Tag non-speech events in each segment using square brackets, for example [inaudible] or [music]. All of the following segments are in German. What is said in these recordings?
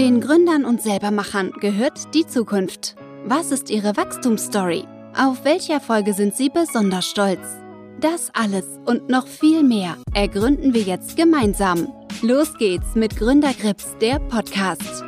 Den Gründern und Selbermachern gehört die Zukunft. Was ist ihre Wachstumsstory? Auf welche Erfolge sind sie besonders stolz? Das alles und noch viel mehr ergründen wir jetzt gemeinsam. Los geht's mit Gründergrips, der Podcast.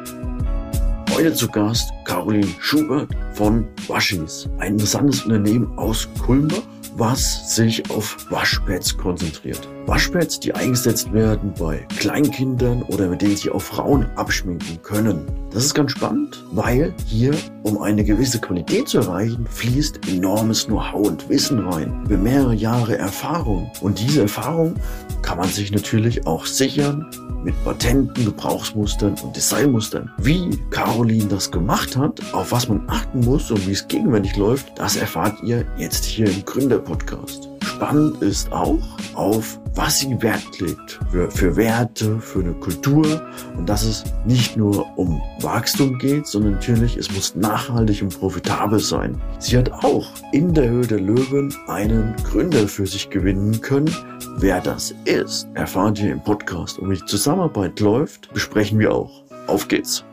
Heute zu Gast Caroline Schubert von Waschis, ein interessantes Unternehmen aus Kulmbach was sich auf Waschpads konzentriert. Waschpads, die eingesetzt werden bei Kleinkindern oder mit denen sich auch Frauen abschminken können. Das ist ganz spannend, weil hier, um eine gewisse Qualität zu erreichen, fließt enormes Know-how und Wissen rein. Über mehrere Jahre Erfahrung. Und diese Erfahrung kann man sich natürlich auch sichern mit Patenten, Gebrauchsmustern und Designmustern. Wie Caroline das gemacht hat, auf was man achten muss und wie es gegenwärtig läuft, das erfahrt ihr jetzt hier im Gründer-Podcast. Spannend ist auch, auf was sie Wert legt. Für, für Werte, für eine Kultur. Und dass es nicht nur um Wachstum geht, sondern natürlich, es muss nachhaltig und profitabel sein. Sie hat auch in der Höhe der Löwen einen Gründer für sich gewinnen können. Wer das ist, erfahrt ihr im Podcast. Und wie die Zusammenarbeit läuft, besprechen wir auch. Auf geht's!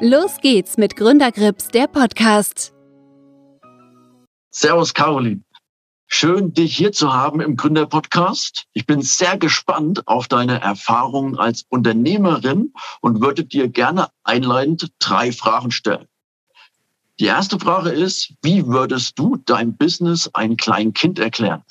Los geht's mit Gründergrips, der Podcast. Servus, Caroline. Schön, dich hier zu haben im Gründerpodcast. Ich bin sehr gespannt auf deine Erfahrungen als Unternehmerin und würde dir gerne einleitend drei Fragen stellen. Die erste Frage ist, wie würdest du dein Business einem kleinen Kind erklären?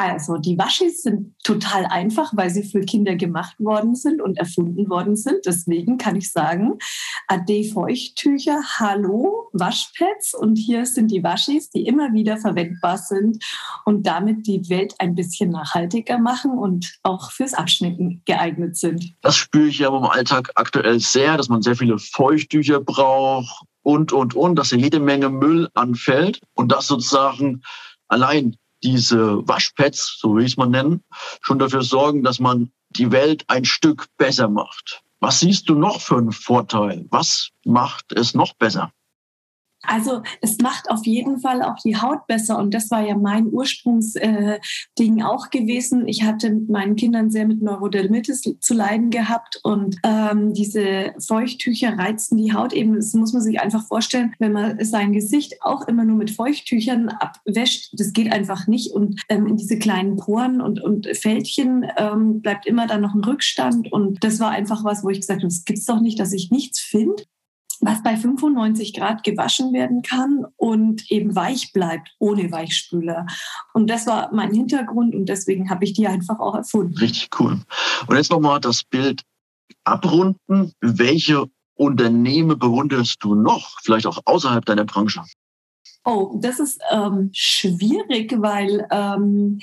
Also die Waschis sind total einfach, weil sie für Kinder gemacht worden sind und erfunden worden sind. Deswegen kann ich sagen, Ade Feuchttücher, Hallo Waschpads und hier sind die Waschis, die immer wieder verwendbar sind und damit die Welt ein bisschen nachhaltiger machen und auch fürs Abschnicken geeignet sind. Das spüre ich ja im Alltag aktuell sehr, dass man sehr viele Feuchttücher braucht und, und, und, dass jede Menge Müll anfällt und das sozusagen allein diese Waschpads, so will ich es mal nennen, schon dafür sorgen, dass man die Welt ein Stück besser macht. Was siehst du noch für einen Vorteil? Was macht es noch besser? Also es macht auf jeden Fall auch die Haut besser. Und das war ja mein Ursprungsding äh, auch gewesen. Ich hatte mit meinen Kindern sehr mit Neurodermitis zu leiden gehabt. Und ähm, diese Feuchttücher reizen die Haut eben. Das muss man sich einfach vorstellen, wenn man sein Gesicht auch immer nur mit Feuchttüchern abwäscht, das geht einfach nicht. Und ähm, in diese kleinen Poren und, und Fältchen ähm, bleibt immer dann noch ein Rückstand. Und das war einfach was, wo ich gesagt habe, es gibt's doch nicht, dass ich nichts finde was bei 95 Grad gewaschen werden kann und eben weich bleibt ohne Weichspüler. Und das war mein Hintergrund und deswegen habe ich die einfach auch erfunden. Richtig cool. Und jetzt nochmal das Bild abrunden. Welche Unternehmen bewunderst du noch, vielleicht auch außerhalb deiner Branche? Oh, das ist ähm, schwierig, weil ähm,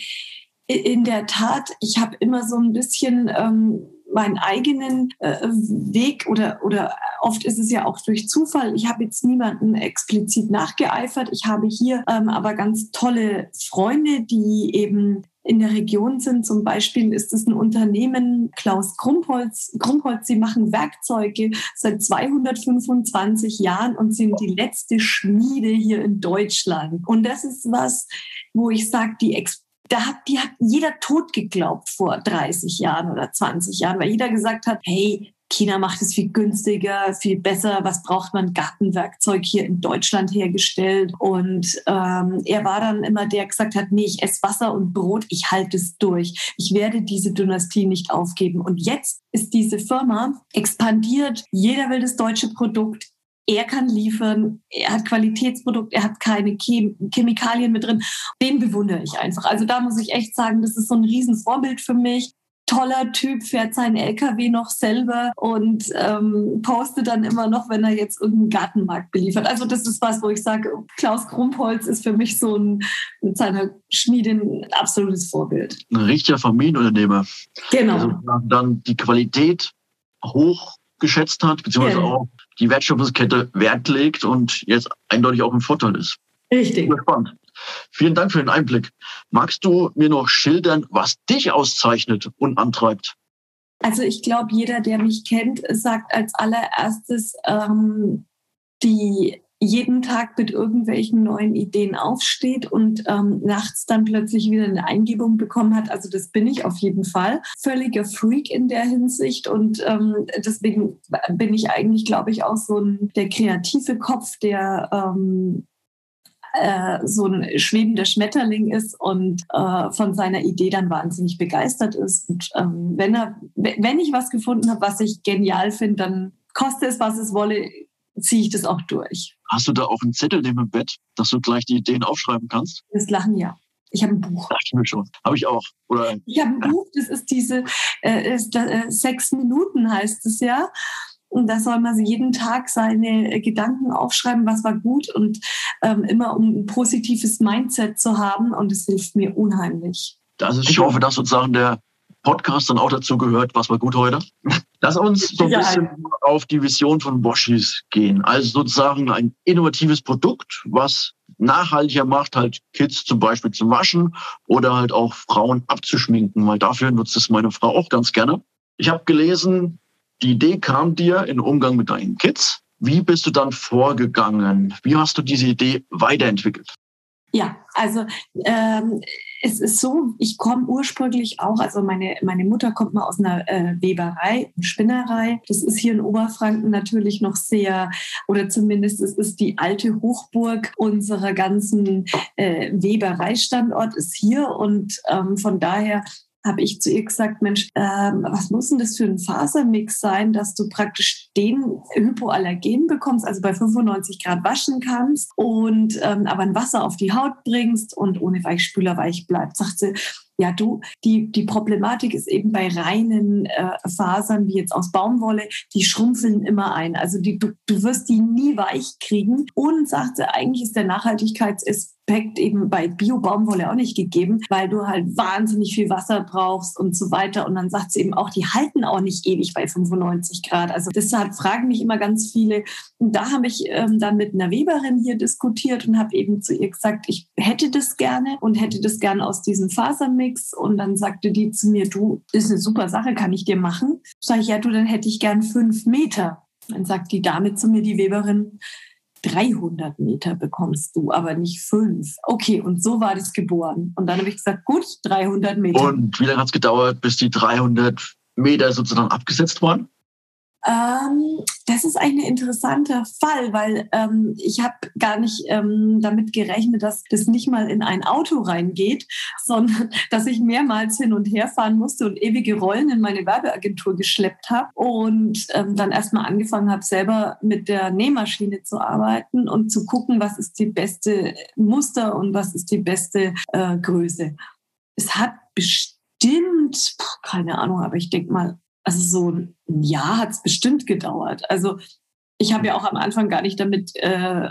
in der Tat, ich habe immer so ein bisschen ähm, meinen eigenen äh, Weg oder, oder oft ist es ja auch durch Zufall. Ich habe jetzt niemanden explizit nachgeeifert. Ich habe hier ähm, aber ganz tolle Freunde, die eben in der Region sind. Zum Beispiel ist es ein Unternehmen, Klaus Krumpholz. Krumpholz, sie machen Werkzeuge seit 225 Jahren und sind die letzte Schmiede hier in Deutschland. Und das ist was, wo ich sage, die Ex da hat, die hat jeder tot geglaubt vor 30 Jahren oder 20 Jahren, weil jeder gesagt hat, hey, China macht es viel günstiger, viel besser. Was braucht man? Gartenwerkzeug hier in Deutschland hergestellt. Und ähm, er war dann immer der, der gesagt hat, nee, ich esse Wasser und Brot, ich halte es durch. Ich werde diese Dynastie nicht aufgeben. Und jetzt ist diese Firma expandiert. Jeder will das deutsche Produkt er kann liefern, er hat Qualitätsprodukt, er hat keine Chem Chemikalien mit drin. Den bewundere ich einfach. Also da muss ich echt sagen, das ist so ein Riesenvorbild für mich. Toller Typ, fährt seinen LKW noch selber und ähm, postet dann immer noch, wenn er jetzt irgendeinen Gartenmarkt beliefert. Also das ist was, wo ich sage, Klaus Krumpholz ist für mich so ein mit seiner Schmiede ein absolutes Vorbild. Ein richtiger Familienunternehmer. Genau. Also dann die Qualität hoch geschätzt hat, beziehungsweise ja. auch die Wertschöpfungskette Wert legt und jetzt eindeutig auch ein Vorteil ist. Richtig. Spannend. Vielen Dank für den Einblick. Magst du mir noch schildern, was dich auszeichnet und antreibt? Also ich glaube, jeder, der mich kennt, sagt als allererstes, ähm, die jeden Tag mit irgendwelchen neuen Ideen aufsteht und ähm, nachts dann plötzlich wieder eine Eingebung bekommen hat. Also das bin ich auf jeden Fall. Völliger Freak in der Hinsicht und ähm, deswegen bin ich eigentlich, glaube ich, auch so ein, der kreative Kopf, der ähm, äh, so ein schwebender Schmetterling ist und äh, von seiner Idee dann wahnsinnig begeistert ist. Und ähm, wenn, er, wenn ich was gefunden habe, was ich genial finde, dann koste es, was es wolle, ziehe ich das auch durch. Hast du da auch einen Zettel neben dem Bett, dass du gleich die Ideen aufschreiben kannst? Das Lachen ja. Ich habe ein Buch. Dachte ich mir schon. Habe ich auch. Oder, ich habe ein Buch, das ist diese äh, ist, äh, sechs Minuten heißt es ja. Und da soll man jeden Tag seine Gedanken aufschreiben, was war gut und ähm, immer um ein positives Mindset zu haben. Und es hilft mir unheimlich. Das ist, ich hoffe, dass sozusagen der Podcast dann auch dazu gehört, was war gut heute. [laughs] Lass uns so ein bisschen auf die Vision von Boschis gehen. Also sozusagen ein innovatives Produkt, was nachhaltiger macht, halt Kids zum Beispiel zum Waschen oder halt auch Frauen abzuschminken, weil dafür nutzt es meine Frau auch ganz gerne. Ich habe gelesen, die Idee kam dir in Umgang mit deinen Kids. Wie bist du dann vorgegangen? Wie hast du diese Idee weiterentwickelt? Ja, also ähm, es ist so, ich komme ursprünglich auch, also meine, meine Mutter kommt mal aus einer äh, Weberei, Spinnerei. Das ist hier in Oberfranken natürlich noch sehr, oder zumindest es ist die alte Hochburg unserer ganzen äh, Webereistandort ist hier und ähm, von daher habe ich zu ihr gesagt, Mensch, ähm, was muss denn das für ein Fasermix sein, dass du praktisch den Hypoallergen bekommst, also bei 95 Grad waschen kannst und ähm, aber ein Wasser auf die Haut bringst und ohne Weichspüler weich bleibt. Sagt sie, ja, du, die, die Problematik ist eben bei reinen äh, Fasern, wie jetzt aus Baumwolle, die schrumpfeln immer ein. Also die, du, du wirst die nie weich kriegen. Und sagt sie, eigentlich ist der Nachhaltigkeitsaspekt eben bei Bio-Baumwolle auch nicht gegeben, weil du halt wahnsinnig viel Wasser brauchst und so weiter. Und dann sagt sie eben auch, die halten auch nicht ewig bei 95 Grad. Also deshalb fragen mich immer ganz viele. Und da habe ich ähm, dann mit einer Weberin hier diskutiert und habe eben zu ihr gesagt, ich hätte das gerne und hätte das gerne aus diesem Fasermix. Und dann sagte die zu mir, du, ist eine super Sache, kann ich dir machen? Sag ich, ja, du, dann hätte ich gern fünf Meter. Dann sagt die Dame zu mir, die Weberin, 300 Meter bekommst du, aber nicht fünf. Okay, und so war das geboren. Und dann habe ich gesagt, gut, 300 Meter. Und wie lange hat es gedauert, bis die 300 Meter sozusagen abgesetzt waren? Ähm, das ist ein interessanter Fall, weil ähm, ich habe gar nicht ähm, damit gerechnet, dass das nicht mal in ein Auto reingeht, [laughs] sondern dass ich mehrmals hin und her fahren musste und ewige Rollen in meine Werbeagentur geschleppt habe und ähm, dann erstmal angefangen habe, selber mit der Nähmaschine zu arbeiten und zu gucken, was ist die beste Muster und was ist die beste äh, Größe. Es hat bestimmt, keine Ahnung, aber ich denke mal also so ein Jahr hat es bestimmt gedauert. Also ich habe ja auch am Anfang gar nicht damit, äh,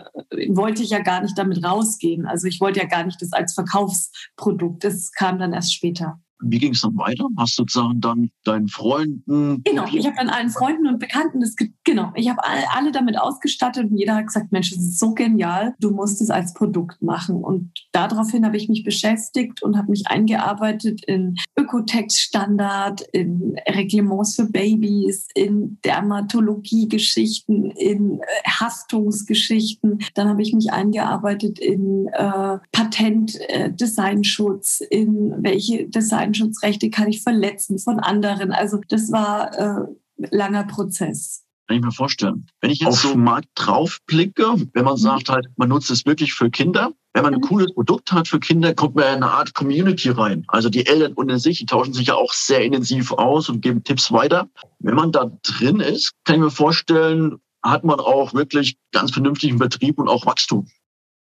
wollte ich ja gar nicht damit rausgehen. Also ich wollte ja gar nicht das als Verkaufsprodukt. Das kam dann erst später. Wie ging es dann weiter? Hast du sozusagen dann deinen Freunden? Genau, ich habe dann allen Freunden und Bekannten das, genau, ich habe alle, alle damit ausgestattet und jeder hat gesagt, Mensch, das ist so genial, du musst es als Produkt machen. Und daraufhin habe ich mich beschäftigt und habe mich eingearbeitet in Ökotext-Standard, in Reglements für Babys, in Dermatologie-Geschichten, in äh, Haftungsgeschichten. Dann habe ich mich eingearbeitet in äh, Patent-Designschutz, äh, in welche Design Datenschutzrechte kann ich verletzen von anderen. Also das war äh, langer Prozess. Kann ich mir vorstellen. Wenn ich jetzt auf so Markt draufblicke, wenn man mhm. sagt halt, man nutzt es wirklich für Kinder, wenn man ein mhm. cooles Produkt hat für Kinder, kommt man in eine Art Community rein. Also die Eltern unter sich, die tauschen sich ja auch sehr intensiv aus und geben Tipps weiter. Wenn man da drin ist, kann ich mir vorstellen, hat man auch wirklich ganz vernünftigen Betrieb und auch Wachstum.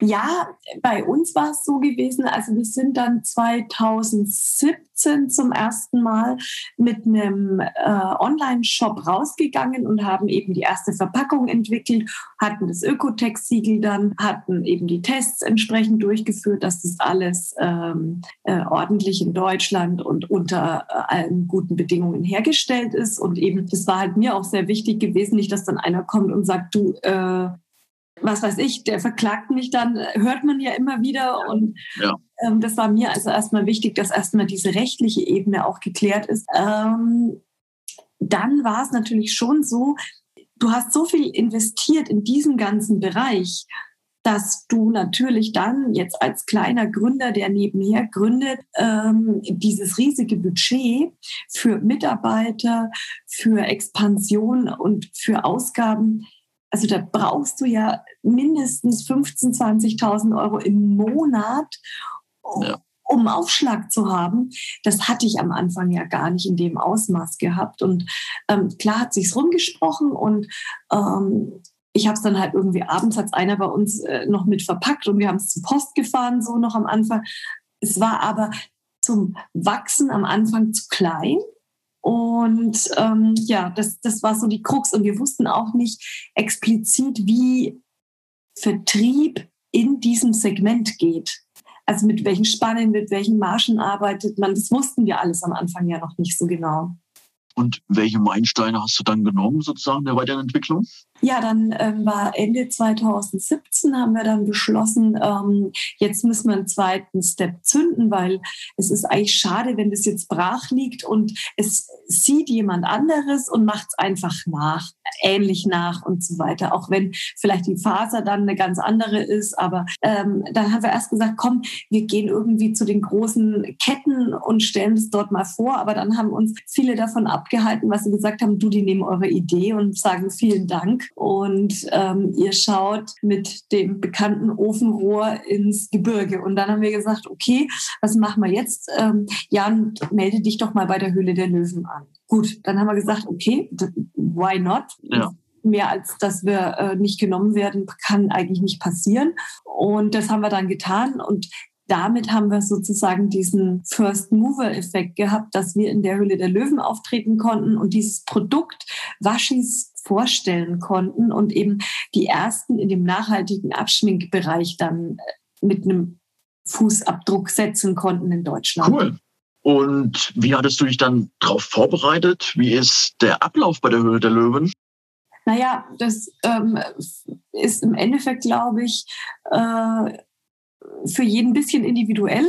Ja, bei uns war es so gewesen. Also wir sind dann 2017 zum ersten Mal mit einem äh, Online-Shop rausgegangen und haben eben die erste Verpackung entwickelt, hatten das Ökotex-Siegel dann, hatten eben die Tests entsprechend durchgeführt, dass das alles ähm, äh, ordentlich in Deutschland und unter äh, allen guten Bedingungen hergestellt ist. Und eben, das war halt mir auch sehr wichtig gewesen, nicht, dass dann einer kommt und sagt, du, äh, was weiß ich, der verklagt mich dann, hört man ja immer wieder. Und ja. ähm, das war mir also erstmal wichtig, dass erstmal diese rechtliche Ebene auch geklärt ist. Ähm, dann war es natürlich schon so, du hast so viel investiert in diesen ganzen Bereich, dass du natürlich dann jetzt als kleiner Gründer, der nebenher gründet, ähm, dieses riesige Budget für Mitarbeiter, für Expansion und für Ausgaben, also da brauchst du ja mindestens 15.000, 20.000 Euro im Monat, ja um Aufschlag zu haben. Das hatte ich am Anfang ja gar nicht in dem Ausmaß gehabt. Und ähm, klar hat sich's rumgesprochen und ähm, ich habe es dann halt irgendwie abends hat einer bei uns äh, noch mit verpackt und wir haben es zur Post gefahren, so noch am Anfang. Es war aber zum Wachsen am Anfang zu klein. Und ähm, ja, das, das war so die Krux. Und wir wussten auch nicht explizit, wie Vertrieb in diesem Segment geht. Also mit welchen Spannen, mit welchen Marschen arbeitet man. Das wussten wir alles am Anfang ja noch nicht so genau. Und welche Meilensteine hast du dann genommen, sozusagen, der Weiterentwicklung? Ja, dann ähm, war Ende 2017 haben wir dann beschlossen, ähm, jetzt müssen wir einen zweiten Step zünden, weil es ist eigentlich schade, wenn das jetzt brach liegt und es sieht jemand anderes und macht es einfach nach, ähnlich nach und so weiter. Auch wenn vielleicht die Faser dann eine ganz andere ist, aber ähm, dann haben wir erst gesagt, komm, wir gehen irgendwie zu den großen Ketten und stellen es dort mal vor, aber dann haben uns viele davon abgehalten, was sie gesagt haben, du, die nehmen eure Idee und sagen vielen Dank und ähm, ihr schaut mit dem bekannten Ofenrohr ins Gebirge. Und dann haben wir gesagt, okay, was machen wir jetzt? Ähm, Jan, melde dich doch mal bei der Höhle der Löwen an. Gut, dann haben wir gesagt, okay, why not? Ja mehr als dass wir äh, nicht genommen werden, kann eigentlich nicht passieren. Und das haben wir dann getan. Und damit haben wir sozusagen diesen First Mover Effekt gehabt, dass wir in der Höhle der Löwen auftreten konnten und dieses Produkt Waschis vorstellen konnten und eben die ersten in dem nachhaltigen Abschminkbereich dann äh, mit einem Fußabdruck setzen konnten in Deutschland. Cool. Und wie hattest du dich dann darauf vorbereitet? Wie ist der Ablauf bei der Höhle der Löwen? Naja, das ähm, ist im Endeffekt, glaube ich, äh, für jeden ein bisschen individuell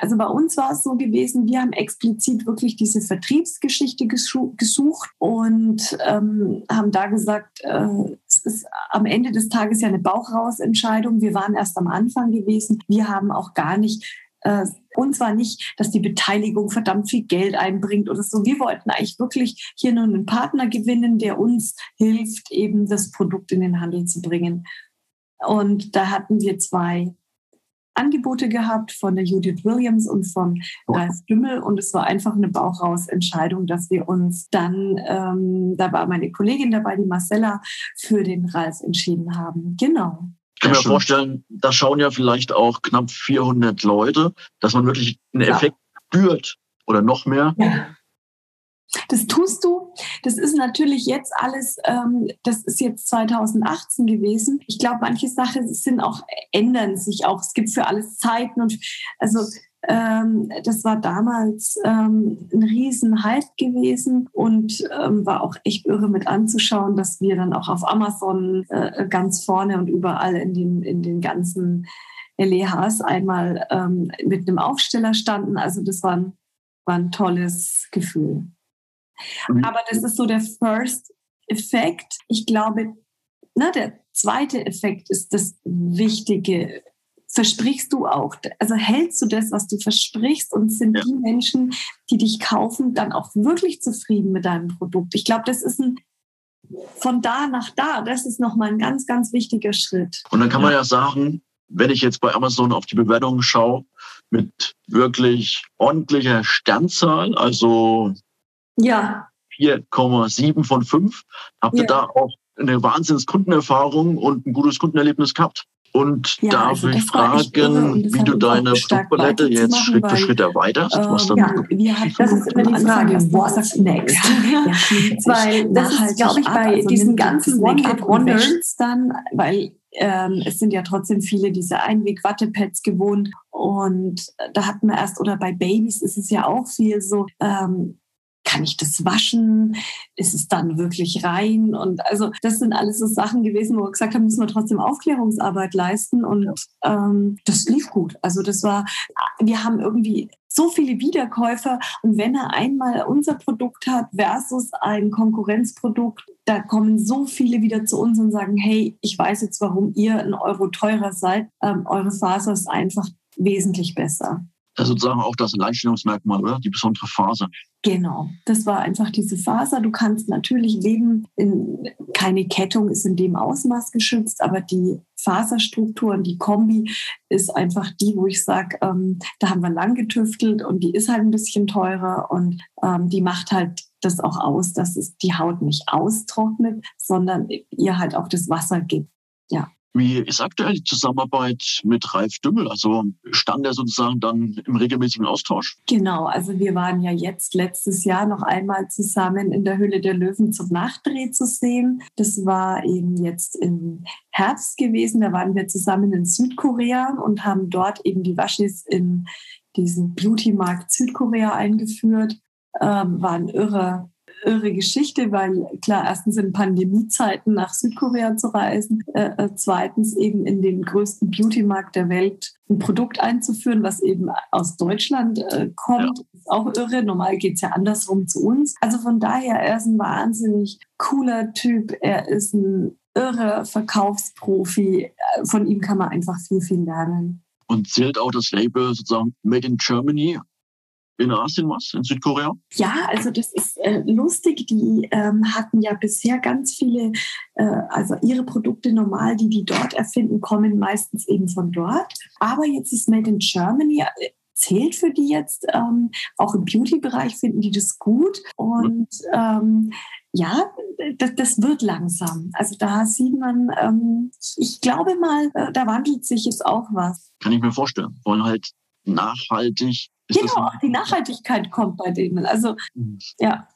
also bei uns war es so gewesen, wir haben explizit wirklich diese Vertriebsgeschichte gesucht und ähm, haben da gesagt, äh, es ist am Ende des Tages ja eine Bauchrausentscheidung. Wir waren erst am Anfang gewesen. Wir haben auch gar nicht äh, uns war nicht, dass die Beteiligung verdammt viel Geld einbringt oder so. Wir wollten eigentlich wirklich hier nur einen Partner gewinnen, der uns hilft, eben das Produkt in den Handel zu bringen. Und da hatten wir zwei Angebote gehabt von der Judith Williams und von Ralf Dümmel und es war einfach eine Bauchrausentscheidung, dass wir uns dann, ähm, da war meine Kollegin dabei, die Marcella, für den Ralf entschieden haben. Genau. Ich kann mir vorstellen, da schauen ja vielleicht auch knapp 400 Leute, dass man wirklich einen Effekt spürt oder noch mehr. Ja. Das tust du. Das ist natürlich jetzt alles, ähm, das ist jetzt 2018 gewesen. Ich glaube, manche Sachen sind auch, ändern sich auch. Es gibt für alles Zeiten und also ähm, das war damals ähm, ein Riesenhype gewesen und ähm, war auch echt irre mit anzuschauen, dass wir dann auch auf Amazon äh, ganz vorne und überall in den, in den ganzen LEHs einmal ähm, mit einem Aufsteller standen. Also das war war ein tolles Gefühl. Mhm. Aber das ist so der First Effekt. Ich glaube, na, der zweite Effekt ist das Wichtige. Versprichst du auch, also hältst du das, was du versprichst und sind ja. die Menschen, die dich kaufen, dann auch wirklich zufrieden mit deinem Produkt? Ich glaube, das ist ein von da nach da, das ist nochmal ein ganz, ganz wichtiger Schritt. Und dann kann man ja sagen, wenn ich jetzt bei Amazon auf die Bewertungen schaue, mit wirklich ordentlicher Sternzahl, also ja. 4,7 von 5. Habt ihr ja. da auch eine Wahnsinns-Kundenerfahrung und ein gutes Kundenerlebnis gehabt? Und ja, darf also ich fragen, wie du deine Produktpalette jetzt Schritt weil, für Schritt erweiterst? Äh, was dann ja, das ist immer die Frage, what's next? ja, [laughs] weil das ist, glaube ich, bei also diesen ganzen One-Hit-Wonders dann, weil ähm, es sind ja trotzdem viele diese Einweg-Wattepads gewohnt und da hatten wir erst, oder bei Babys ist es ja auch viel so, ähm, kann ich das waschen? Ist es dann wirklich rein? Und also das sind alles so Sachen gewesen, wo wir gesagt haben, müssen wir trotzdem Aufklärungsarbeit leisten. Und ähm, das lief gut. Also das war, wir haben irgendwie so viele Wiederkäufer. Und wenn er einmal unser Produkt hat versus ein Konkurrenzprodukt, da kommen so viele wieder zu uns und sagen, hey, ich weiß jetzt, warum ihr ein Euro teurer seid. Ähm, eure Faser ist einfach wesentlich besser. Das sozusagen auch das Alleinstellungsmerkmal, oder? Die besondere Faser. Genau, das war einfach diese Faser. Du kannst natürlich leben, in, keine Kettung ist in dem Ausmaß geschützt, aber die Faserstruktur und die Kombi ist einfach die, wo ich sage, ähm, da haben wir lang getüftelt und die ist halt ein bisschen teurer und ähm, die macht halt das auch aus, dass es die Haut nicht austrocknet, sondern ihr halt auch das Wasser gibt. Wie ist aktuell die Zusammenarbeit mit Ralf Dümmel? Also stand er sozusagen dann im regelmäßigen Austausch? Genau, also wir waren ja jetzt letztes Jahr noch einmal zusammen in der Höhle der Löwen zum Nachdreh zu sehen. Das war eben jetzt im Herbst gewesen. Da waren wir zusammen in Südkorea und haben dort eben die Waschis in diesen Beauty-Markt Südkorea eingeführt. Ähm, war ein irre irre Geschichte, weil klar, erstens in Pandemiezeiten nach Südkorea zu reisen, äh, äh, zweitens eben in den größten Beauty-Markt der Welt ein Produkt einzuführen, was eben aus Deutschland äh, kommt, ja. ist auch irre. Normal geht es ja andersrum zu uns. Also von daher, er ist ein wahnsinnig cooler Typ. Er ist ein irre Verkaufsprofi. Von ihm kann man einfach viel, viel lernen. Und zählt auch das Label sozusagen Made in Germany in Asien was, in Südkorea? Ja, also das ist äh, lustig. Die ähm, hatten ja bisher ganz viele, äh, also ihre Produkte normal, die die dort erfinden, kommen meistens eben von dort. Aber jetzt ist Made in Germany äh, zählt für die jetzt. Ähm, auch im Beauty-Bereich finden die das gut. Und ähm, ja, das, das, wird langsam. Also da sieht man, ähm, ich glaube mal, äh, da wandelt sich jetzt auch was. Kann ich mir vorstellen. Wollen halt nachhaltig ist genau, auch die Nachhaltigkeit kommt bei denen. Also mhm. ja,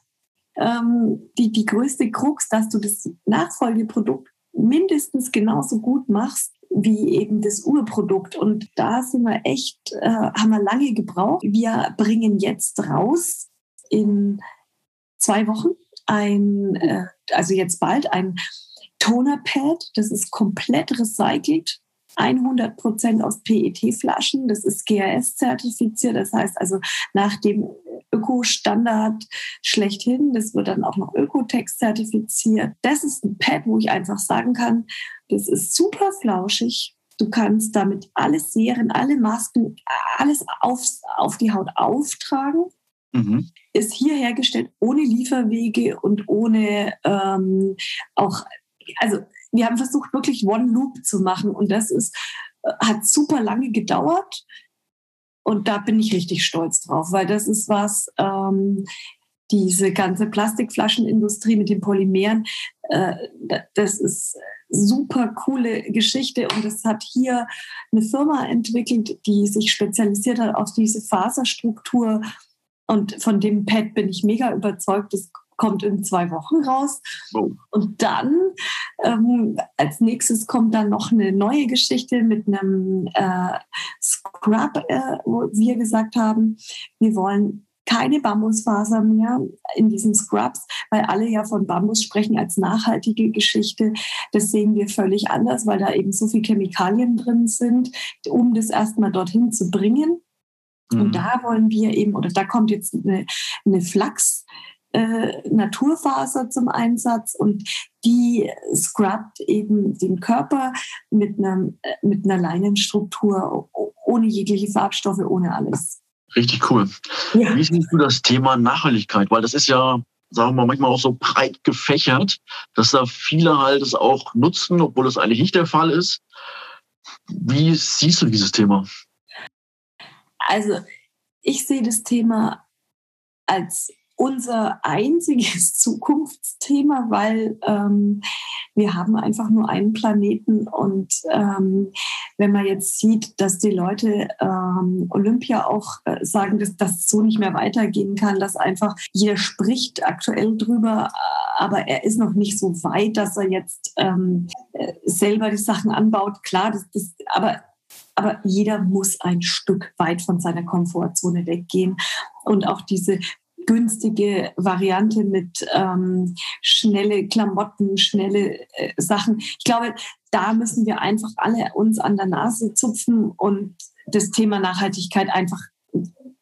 ähm, die, die größte Krux, dass du das Nachfolgeprodukt mindestens genauso gut machst wie eben das Urprodukt. Und da sind wir echt, äh, haben wir lange gebraucht. Wir bringen jetzt raus in zwei Wochen ein, äh, also jetzt bald ein Tonerpad, das ist komplett recycelt 100 Prozent aus PET-Flaschen. Das ist GRS-zertifiziert. Das heißt also nach dem Öko-Standard schlechthin. Das wird dann auch noch Ökotex zertifiziert. Das ist ein Pad, wo ich einfach sagen kann, das ist super flauschig. Du kannst damit alles Serien, alle Masken, alles auf, auf die Haut auftragen. Mhm. Ist hier hergestellt ohne Lieferwege und ohne ähm, auch, also wir haben versucht, wirklich One Loop zu machen und das ist, äh, hat super lange gedauert. Und da bin ich richtig stolz drauf, weil das ist was, ähm, diese ganze Plastikflaschenindustrie mit den Polymeren, äh, das ist super coole Geschichte und es hat hier eine Firma entwickelt, die sich spezialisiert hat auf diese Faserstruktur und von dem Pad bin ich mega überzeugt. Das kommt in zwei Wochen raus. Oh. Und dann ähm, als nächstes kommt dann noch eine neue Geschichte mit einem äh, Scrub, äh, wo wir gesagt haben, wir wollen keine Bambusfaser mehr in diesen Scrubs, weil alle ja von Bambus sprechen als nachhaltige Geschichte. Das sehen wir völlig anders, weil da eben so viele Chemikalien drin sind, um das erstmal dorthin zu bringen. Mhm. Und da wollen wir eben, oder da kommt jetzt eine, eine Flachs, äh, Naturfaser zum Einsatz und die scrubbt eben den Körper mit, einem, äh, mit einer Leinenstruktur, ohne jegliche Farbstoffe, ohne alles. Richtig cool. Ja. Wie siehst du das Thema Nachhaltigkeit? Weil das ist ja, sagen wir manchmal auch so breit gefächert, dass da viele halt es auch nutzen, obwohl das eigentlich nicht der Fall ist. Wie siehst du dieses Thema? Also ich sehe das Thema als unser einziges [laughs] Zukunftsthema, weil ähm, wir haben einfach nur einen Planeten und ähm, wenn man jetzt sieht, dass die Leute ähm, Olympia auch äh, sagen, dass das so nicht mehr weitergehen kann, dass einfach jeder spricht aktuell drüber, aber er ist noch nicht so weit, dass er jetzt ähm, äh, selber die Sachen anbaut. Klar, das, das, aber aber jeder muss ein Stück weit von seiner Komfortzone weggehen. Und auch diese günstige Variante mit ähm, schnelle Klamotten, schnelle äh, Sachen. Ich glaube, da müssen wir einfach alle uns an der Nase zupfen und das Thema Nachhaltigkeit einfach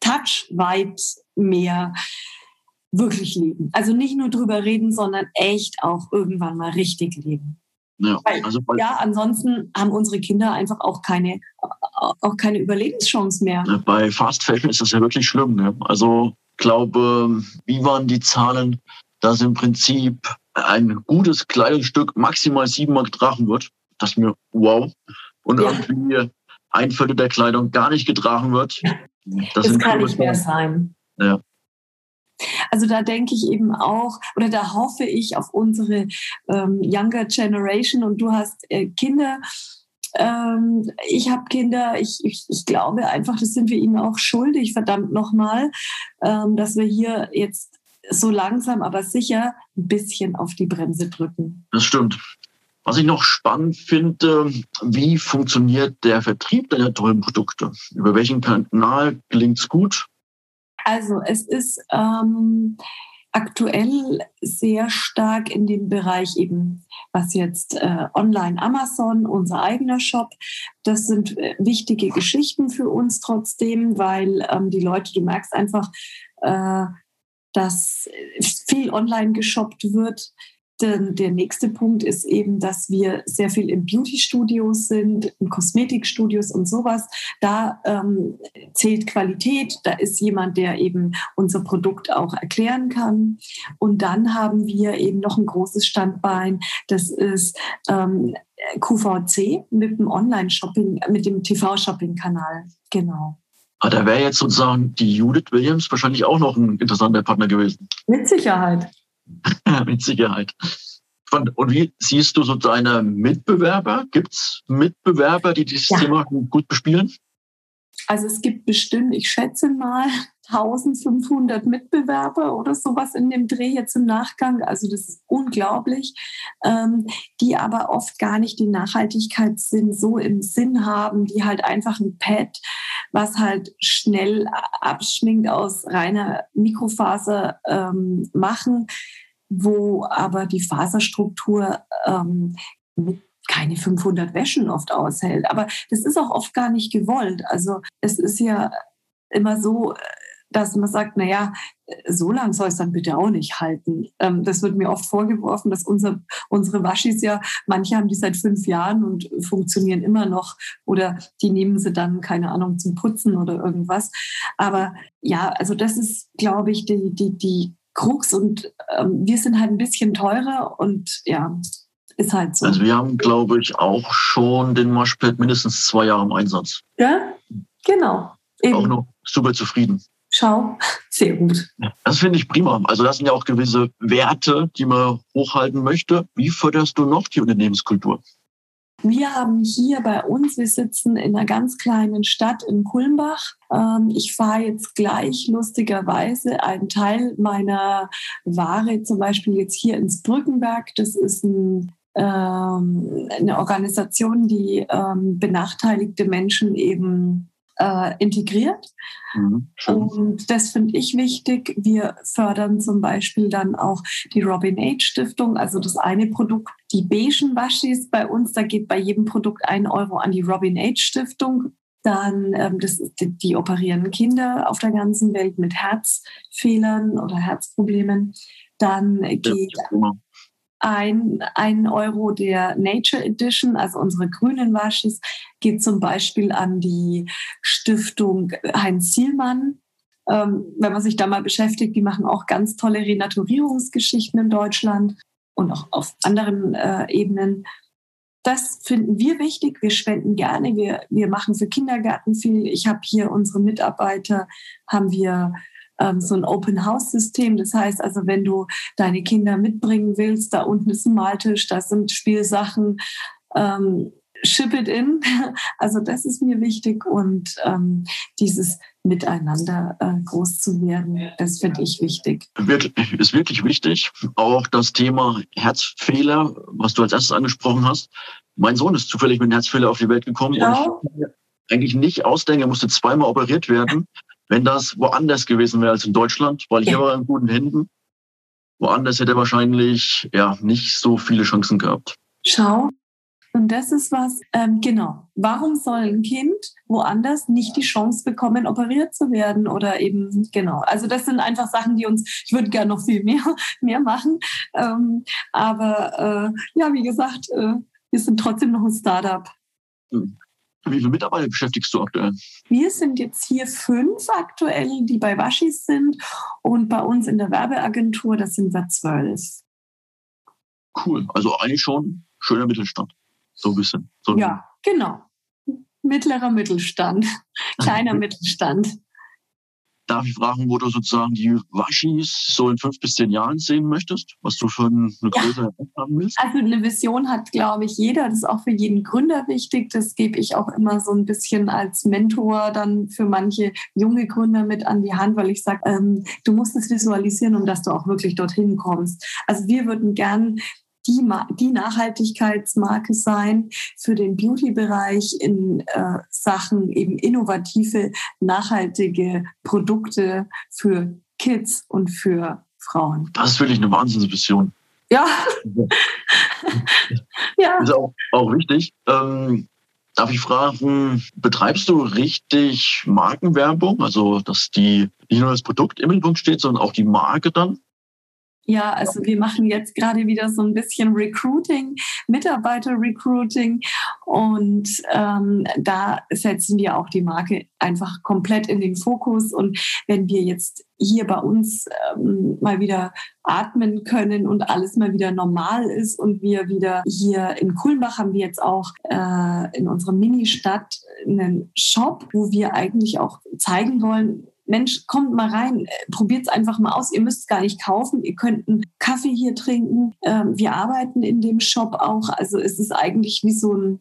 touchweit mehr wirklich leben. Also nicht nur drüber reden, sondern echt auch irgendwann mal richtig leben. Ja, Weil, also ja, ansonsten haben unsere Kinder einfach auch keine, auch keine Überlebenschance mehr. Bei Fast Fashion ist das ja wirklich schlimm. Ne? Also glaube, wie waren die Zahlen, dass im Prinzip ein gutes Kleidungsstück maximal sieben Mark getragen wird. Das ist mir wow. Und ja. irgendwie ein Viertel der Kleidung gar nicht getragen wird. Das, das kann nicht mehr sein. Ja. Also da denke ich eben auch, oder da hoffe ich auf unsere ähm, Younger Generation und du hast äh, Kinder. Ähm, ich habe Kinder, ich, ich, ich glaube einfach, das sind wir ihnen auch schuldig, verdammt nochmal, ähm, dass wir hier jetzt so langsam, aber sicher ein bisschen auf die Bremse drücken. Das stimmt. Was ich noch spannend finde, wie funktioniert der Vertrieb deiner tollen Produkte? Über welchen Kanal gelingt es gut? Also es ist ähm, aktuell sehr stark in dem Bereich eben, was jetzt äh, online Amazon, unser eigener Shop, das sind äh, wichtige Geschichten für uns trotzdem, weil ähm, die Leute, du merkst einfach, äh, dass viel online geshoppt wird. Denn der nächste Punkt ist eben, dass wir sehr viel in Beauty-Studios sind, in Kosmetikstudios und sowas. Da ähm, zählt Qualität, da ist jemand, der eben unser Produkt auch erklären kann. Und dann haben wir eben noch ein großes Standbein, das ist ähm, QVC mit dem Online-Shopping, mit dem TV-Shopping-Kanal. Genau. Ah, da wäre jetzt sozusagen die Judith Williams wahrscheinlich auch noch ein interessanter Partner gewesen. Mit Sicherheit. [laughs] Mit Sicherheit. Und, wie siehst du so deine Mitbewerber? Gibt es Mitbewerber, die dieses ja. Thema gut bespielen? Also es gibt bestimmt, ich schätze mal, [laughs] 1500 Mitbewerber oder sowas in dem Dreh jetzt im Nachgang. Also das ist unglaublich, ähm, die aber oft gar nicht den Nachhaltigkeitssinn so im Sinn haben, die halt einfach ein Pad, was halt schnell abschminkt aus reiner Mikrofaser ähm, machen, wo aber die Faserstruktur ähm, mit keine 500 Wäschen oft aushält. Aber das ist auch oft gar nicht gewollt. Also es ist ja immer so, dass man sagt, na ja, so lang soll es dann bitte auch nicht halten. Ähm, das wird mir oft vorgeworfen, dass unser, unsere Waschis ja, manche haben die seit fünf Jahren und funktionieren immer noch oder die nehmen sie dann, keine Ahnung, zum Putzen oder irgendwas. Aber ja, also das ist, glaube ich, die, die, die Krux und ähm, wir sind halt ein bisschen teurer und ja, ist halt so. Also wir haben, glaube ich, auch schon den Waschpad mindestens zwei Jahre im Einsatz. Ja, genau. Eben. Auch noch super zufrieden. Schau, [laughs] sehr gut. Das finde ich prima. Also das sind ja auch gewisse Werte, die man hochhalten möchte. Wie förderst du noch die Unternehmenskultur? Wir haben hier bei uns, wir sitzen in einer ganz kleinen Stadt in Kulmbach. Ähm, ich fahre jetzt gleich lustigerweise einen Teil meiner Ware zum Beispiel jetzt hier ins Brückenberg. Das ist ein eine Organisation, die ähm, benachteiligte Menschen eben äh, integriert. Mhm, und das finde ich wichtig. Wir fördern zum Beispiel dann auch die Robin H. Stiftung, also das eine Produkt, die beigen Waschis bei uns, da geht bei jedem Produkt ein Euro an die Robin H. Stiftung. Dann, ähm, das die, die operieren Kinder auf der ganzen Welt mit Herzfehlern oder Herzproblemen. Dann geht ein, ein Euro der Nature Edition, also unsere grünen Waschis, geht zum Beispiel an die Stiftung Heinz Zielmann. Ähm, wenn man sich da mal beschäftigt, die machen auch ganz tolle Renaturierungsgeschichten in Deutschland und auch auf anderen äh, Ebenen. Das finden wir wichtig. Wir spenden gerne. Wir, wir machen für Kindergärten viel. Ich habe hier unsere Mitarbeiter, haben wir ähm, so ein Open House System. Das heißt also, wenn du deine Kinder mitbringen willst, da unten ist ein Maltisch, da sind Spielsachen. Ähm, ship it in. [laughs] Also das ist mir wichtig und ähm, dieses Miteinander äh, groß zu werden, das finde ich wichtig. Ist wirklich wichtig. Auch das Thema Herzfehler, was du als erstes angesprochen hast. Mein Sohn ist zufällig mit einem Herzfehler auf die Welt gekommen ja. und ich eigentlich nicht ausdenken, er musste zweimal operiert werden. Wenn das woanders gewesen wäre als in Deutschland, weil hier ja. war er in guten Händen. Woanders hätte er wahrscheinlich ja nicht so viele Chancen gehabt. Schau, und das ist was, ähm, genau. Warum soll ein Kind woanders nicht die Chance bekommen, operiert zu werden oder eben, genau. Also das sind einfach Sachen, die uns, ich würde gerne noch viel mehr, [laughs] mehr machen. Ähm, aber äh, ja, wie gesagt, äh, wir sind trotzdem noch ein Startup. Wie viele Mitarbeiter beschäftigst du aktuell? Wir sind jetzt hier fünf aktuell, die bei Waschis sind. Und bei uns in der Werbeagentur, das sind wir zwölf. Cool. Also eigentlich schon schöner Mittelstand. So ein bisschen. So ja, genau. Mittlerer Mittelstand. [laughs] Kleiner Mittelstand. Darf ich fragen, wo du sozusagen die Waschis so in fünf bis zehn Jahren sehen möchtest? Was du für eine größere ja. haben willst? Also eine Vision hat, glaube ich, jeder. Das ist auch für jeden Gründer wichtig. Das gebe ich auch immer so ein bisschen als Mentor dann für manche junge Gründer mit an die Hand, weil ich sage, ähm, du musst es visualisieren, um dass du auch wirklich dorthin kommst. Also wir würden gern die, die Nachhaltigkeitsmarke sein für den Beauty-Bereich in äh, Sachen eben innovative, nachhaltige Produkte für Kids und für Frauen. Das ist wirklich eine Wahnsinnsvision. Ja. [laughs] ja. Ist auch, auch wichtig. Ähm, darf ich fragen, betreibst du richtig Markenwerbung? Also, dass die nicht nur das Produkt im Mittelpunkt steht, sondern auch die Marke dann? Ja, also wir machen jetzt gerade wieder so ein bisschen Recruiting, Mitarbeiter-Recruiting und ähm, da setzen wir auch die Marke einfach komplett in den Fokus. Und wenn wir jetzt hier bei uns ähm, mal wieder atmen können und alles mal wieder normal ist und wir wieder hier in Kulmbach haben wir jetzt auch äh, in unserer Mini-Stadt einen Shop, wo wir eigentlich auch zeigen wollen, Mensch, kommt mal rein, äh, probiert es einfach mal aus. Ihr müsst es gar nicht kaufen. Ihr könnt einen Kaffee hier trinken. Ähm, wir arbeiten in dem Shop auch. Also es ist eigentlich wie so ein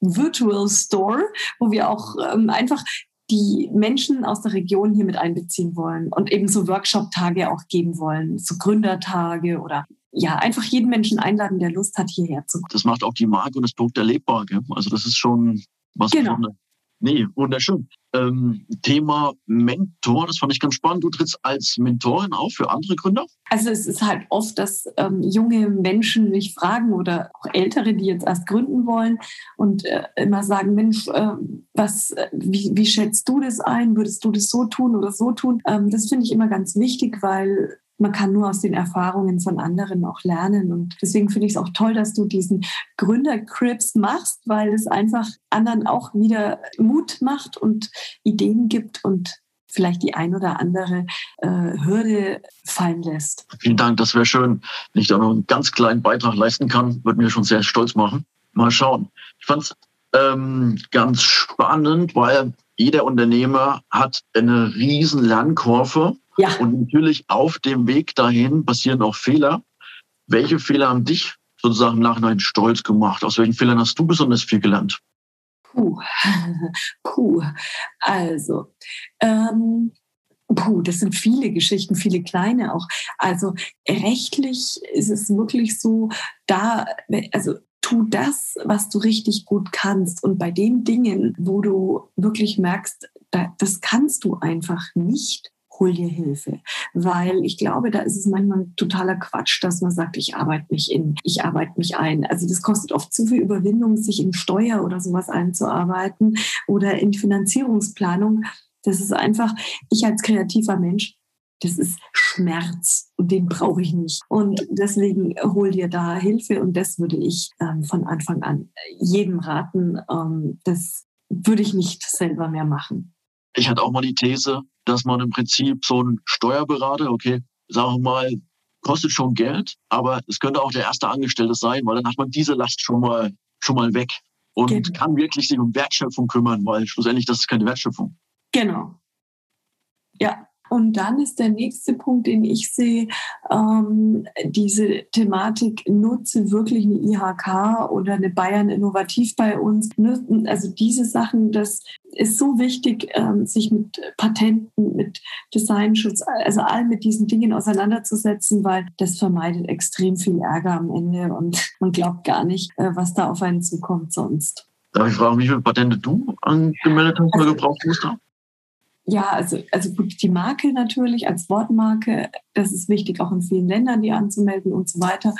Virtual Store, wo wir auch ähm, einfach die Menschen aus der Region hier mit einbeziehen wollen und eben so Workshop-Tage auch geben wollen, so Gründertage oder ja, einfach jeden Menschen einladen, der Lust hat, hierher zu kommen. Das macht auch die Marke und das Produkt erlebbar. Gell? Also das ist schon was genau. Nee, wunderschön. Ähm, Thema Mentor, das fand ich ganz spannend. Du trittst als Mentorin auf für andere Gründer? Also es ist halt oft, dass ähm, junge Menschen mich fragen oder auch Ältere, die jetzt erst gründen wollen und äh, immer sagen, Mensch, äh, was, äh, wie, wie schätzt du das ein? Würdest du das so tun oder so tun? Ähm, das finde ich immer ganz wichtig, weil man kann nur aus den Erfahrungen von anderen auch lernen. Und deswegen finde ich es auch toll, dass du diesen Gründercrips machst, weil es einfach anderen auch wieder Mut macht und Ideen gibt und vielleicht die ein oder andere äh, Hürde fallen lässt. Vielen Dank, das wäre schön. Wenn ich da noch einen ganz kleinen Beitrag leisten kann, würde mir schon sehr stolz machen. Mal schauen. Ich fand es ähm, ganz spannend, weil jeder Unternehmer hat eine riesen Lernkurve ja. Und natürlich auf dem Weg dahin passieren auch Fehler. Welche Fehler haben dich sozusagen im Nachhinein stolz gemacht? Aus welchen Fehlern hast du besonders viel gelernt? Puh, [laughs] puh. Also, ähm, puh, das sind viele Geschichten, viele kleine auch. Also rechtlich ist es wirklich so, da, also tu das, was du richtig gut kannst. Und bei den Dingen, wo du wirklich merkst, das kannst du einfach nicht, hol dir Hilfe. Weil ich glaube, da ist es manchmal totaler Quatsch, dass man sagt, ich arbeite mich in, ich arbeite mich ein. Also das kostet oft zu viel Überwindung, sich in Steuer oder sowas einzuarbeiten oder in Finanzierungsplanung. Das ist einfach, ich als kreativer Mensch, das ist Schmerz und den brauche ich nicht. Und deswegen hol dir da Hilfe und das würde ich ähm, von Anfang an jedem raten. Ähm, das würde ich nicht selber mehr machen. Ich hatte auch mal die These, dass man im Prinzip so ein Steuerberater, okay, sagen wir mal, kostet schon Geld, aber es könnte auch der erste Angestellte sein, weil dann hat man diese Last schon mal, schon mal weg und genau. kann wirklich sich um Wertschöpfung kümmern, weil schlussendlich das ist keine Wertschöpfung. Genau. Ja, und dann ist der nächste Punkt, den ich sehe, ähm, diese Thematik, nutze wirklich eine IHK oder eine Bayern Innovativ bei uns. Also diese Sachen, das ist so wichtig, ähm, sich mit Patenten, mit Designschutz, also all mit diesen Dingen auseinanderzusetzen, weil das vermeidet extrem viel Ärger am Ende und man glaubt gar nicht, äh, was da auf einen zukommt sonst. Darf ich fragen, wie viele Patente du angemeldet hast oder also gebraucht hast? Ja, also, also gut, die Marke natürlich als Wortmarke, das ist wichtig, auch in vielen Ländern die anzumelden und so weiter.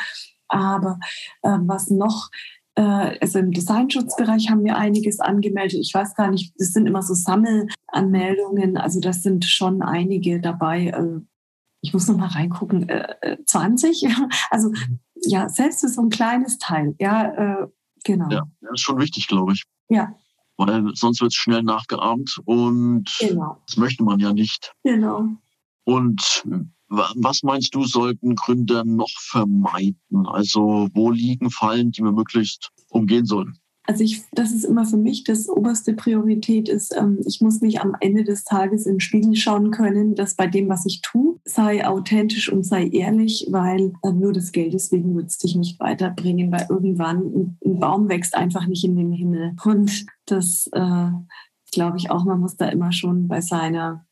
Aber äh, was noch, äh, also im Designschutzbereich haben wir einiges angemeldet. Ich weiß gar nicht, das sind immer so Sammelanmeldungen, also das sind schon einige dabei. Äh, ich muss noch mal reingucken, äh, 20. Äh, [laughs] also ja, selbst für so ein kleines Teil. Ja, äh, genau. Ja, das ist schon wichtig, glaube ich. Ja, weil sonst wird es schnell nachgeahmt und genau. das möchte man ja nicht. Genau. Und was meinst du, sollten Gründer noch vermeiden? Also wo liegen Fallen, die wir möglichst umgehen sollen? Also ich, das ist immer für mich das oberste Priorität ist, ähm, ich muss mich am Ende des Tages den Spiegel schauen können, dass bei dem, was ich tue, sei authentisch und sei ehrlich, weil äh, nur des Geldes wegen wird es dich nicht weiterbringen, weil irgendwann ein, ein, Baum wächst einfach nicht in den Himmel. Und das äh, glaube ich auch, man muss da immer schon bei seiner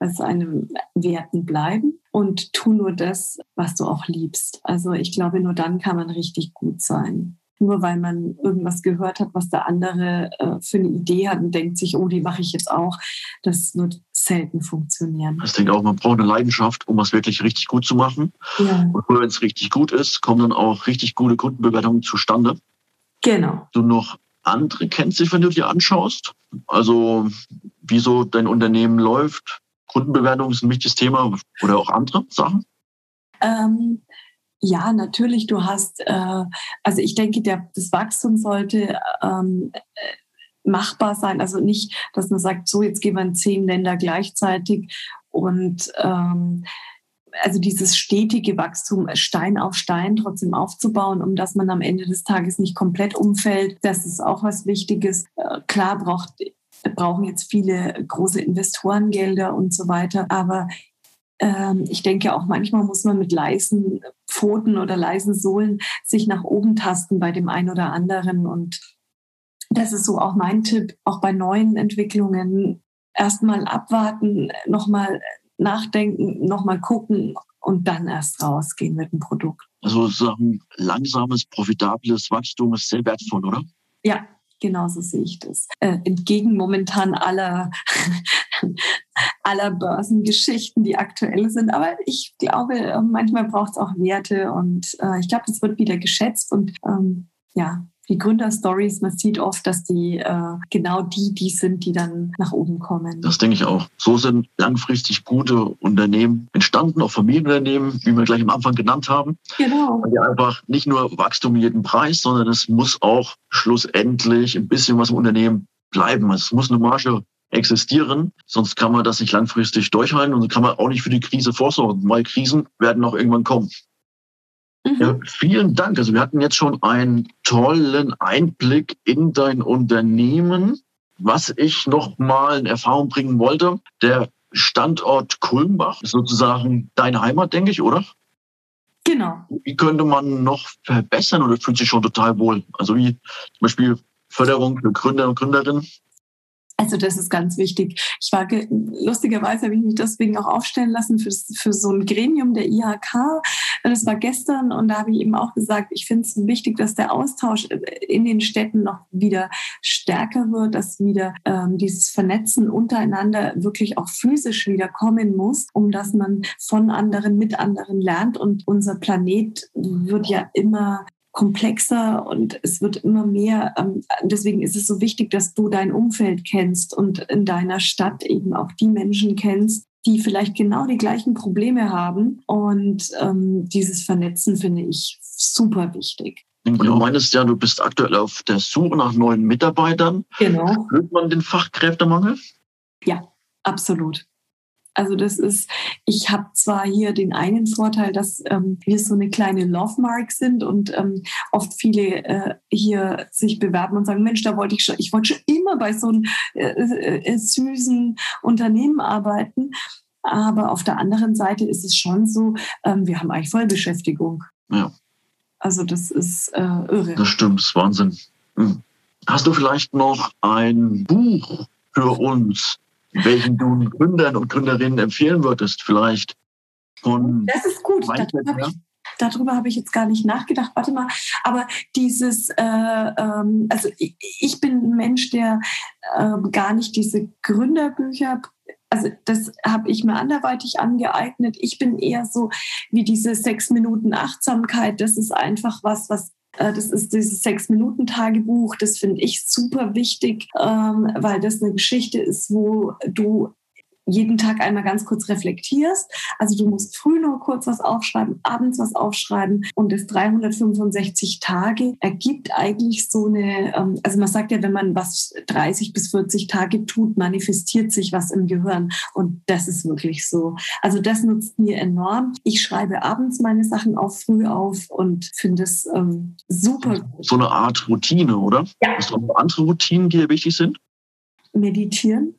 bei seinen Werten bleiben und tu nur das, was du auch liebst. Also ich glaube, nur dann kann man richtig gut sein nur weil man irgendwas gehört hat, was der andere äh, für eine Idee hat und denkt sich, oh, die mache ich jetzt auch. Das wird selten funktionieren. Ich denke auch, man braucht eine Leidenschaft, um was wirklich richtig gut zu machen. Ja. Und wenn es richtig gut ist, kommen dann auch richtig gute Kundenbewertungen zustande. Genau. Du noch andere kennst, wenn du dir anschaust? Also, wieso dein Unternehmen läuft? Kundenbewertung ist ein wichtiges Thema oder auch andere Sachen? Ähm, ja, natürlich, du hast, äh, also ich denke, der, das Wachstum sollte ähm, äh, machbar sein. Also nicht, dass man sagt, so, jetzt gehen wir in zehn Länder gleichzeitig und ähm, also dieses stetige Wachstum Stein auf Stein trotzdem aufzubauen, um dass man am Ende des Tages nicht komplett umfällt. Das ist auch was Wichtiges. Äh, klar braucht brauchen jetzt viele große Investorengelder und so weiter. Aber ich denke auch manchmal muss man mit leisen Pfoten oder leisen Sohlen sich nach oben tasten bei dem einen oder anderen. Und das ist so auch mein Tipp, auch bei neuen Entwicklungen. Erstmal abwarten, nochmal nachdenken, nochmal gucken und dann erst rausgehen mit dem Produkt. Also sagen, langsames, profitables Wachstum ist sehr wertvoll, oder? Ja, Genauso sehe ich das. Äh, entgegen momentan aller, [laughs] aller Börsengeschichten, die aktuell sind. Aber ich glaube, manchmal braucht es auch Werte und äh, ich glaube, das wird wieder geschätzt und ähm, ja, die Gründerstories, man sieht oft, dass die äh, genau die, die sind, die dann nach oben kommen. Das denke ich auch. So sind langfristig gute Unternehmen entstanden, auch Familienunternehmen, wie wir gleich am Anfang genannt haben. Genau. Weil die einfach nicht nur Wachstum jeden Preis, sondern es muss auch schlussendlich ein bisschen was im Unternehmen bleiben. Es muss eine Marge existieren, sonst kann man das nicht langfristig durchhalten und kann man auch nicht für die Krise vorsorgen, weil Krisen werden auch irgendwann kommen. Ja, mhm. vielen Dank. Also wir hatten jetzt schon einen tollen Einblick in dein Unternehmen. Was ich noch mal in Erfahrung bringen wollte, der Standort Kulmbach ist sozusagen deine Heimat, denke ich, oder? Genau. Wie könnte man noch verbessern oder fühlt sich schon total wohl? Also wie zum Beispiel Förderung für Gründer und Gründerinnen? Also das ist ganz wichtig. Ich war lustigerweise habe ich mich deswegen auch aufstellen lassen für, für so ein Gremium der IHK. Das war gestern und da habe ich eben auch gesagt, ich finde es wichtig, dass der Austausch in den Städten noch wieder stärker wird, dass wieder ähm, dieses Vernetzen untereinander wirklich auch physisch wieder kommen muss, um dass man von anderen mit anderen lernt und unser Planet wird ja immer komplexer und es wird immer mehr. Ähm, deswegen ist es so wichtig, dass du dein Umfeld kennst und in deiner Stadt eben auch die Menschen kennst, die vielleicht genau die gleichen Probleme haben. Und ähm, dieses Vernetzen finde ich super wichtig. Und du meinst ja, du bist aktuell auf der Suche nach neuen Mitarbeitern. Genau. Spürt man den Fachkräftemangel? Ja, absolut. Also das ist, ich habe zwar hier den einen Vorteil, dass ähm, wir so eine kleine Love Mark sind und ähm, oft viele äh, hier sich bewerben und sagen, Mensch, da wollte ich schon, ich wollte schon immer bei so einem äh, äh, süßen Unternehmen arbeiten. Aber auf der anderen Seite ist es schon so, ähm, wir haben eigentlich Vollbeschäftigung. Ja. Also das ist äh, irre. Das stimmt, das ist Wahnsinn. Hm. Hast du vielleicht noch ein Buch für uns, welchen du Gründern und Gründerinnen empfehlen würdest, vielleicht von. Das ist gut. Darüber habe, ich, darüber habe ich jetzt gar nicht nachgedacht. Warte mal. Aber dieses, äh, ähm, also ich, ich, bin ein Mensch, der äh, gar nicht diese Gründerbücher also das habe ich mir anderweitig angeeignet. Ich bin eher so wie diese sechs Minuten Achtsamkeit. Das ist einfach was, was das ist dieses Sechs-Minuten-Tagebuch. Das finde ich super wichtig, ähm, weil das eine Geschichte ist, wo du jeden Tag einmal ganz kurz reflektierst. Also du musst früh nur kurz was aufschreiben, abends was aufschreiben und das 365 Tage ergibt eigentlich so eine, ähm, also man sagt ja, wenn man was 30 bis 40 Tage tut, manifestiert sich was im Gehirn und das ist wirklich so. Also das nutzt mir enorm. Ich schreibe abends meine Sachen auch früh auf und finde es ähm, super. So eine Art Routine, oder? Ja. Hast du noch andere Routinen, die dir wichtig sind? Meditieren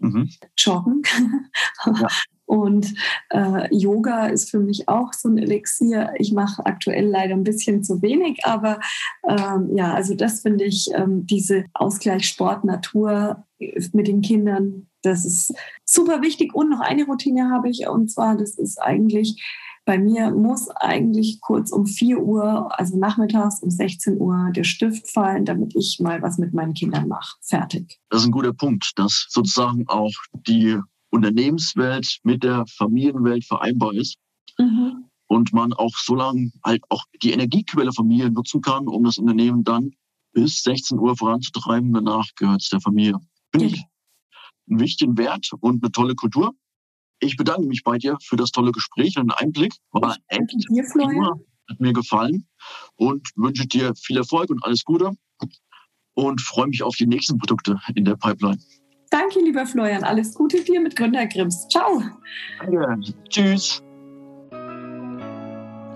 mhm. Joggen. [laughs] Ja. Und äh, Yoga ist für mich auch so ein Elixier. Ich mache aktuell leider ein bisschen zu wenig, aber ähm, ja, also das finde ich, ähm, diese Ausgleich Sport, Natur mit den Kindern, das ist super wichtig. Und noch eine Routine habe ich, und zwar, das ist eigentlich bei mir muss eigentlich kurz um 4 Uhr, also nachmittags um 16 Uhr, der Stift fallen, damit ich mal was mit meinen Kindern mache. Fertig. Das ist ein guter Punkt, dass sozusagen auch die Unternehmenswelt mit der Familienwelt vereinbar ist. Mhm. Und man auch so lange halt auch die Energiequelle Familie nutzen kann, um das Unternehmen dann bis 16 Uhr voranzutreiben. Danach gehört es der Familie. Finde ich einen wichtigen Wert und eine tolle Kultur. Ich bedanke mich bei dir für das tolle Gespräch und den Einblick. War echt dir, Florian. Hat mir gefallen und wünsche dir viel Erfolg und alles Gute und freue mich auf die nächsten Produkte in der Pipeline. Danke, lieber Florian. Alles Gute dir mit Gründer Grims. Ciao. Danke. Tschüss.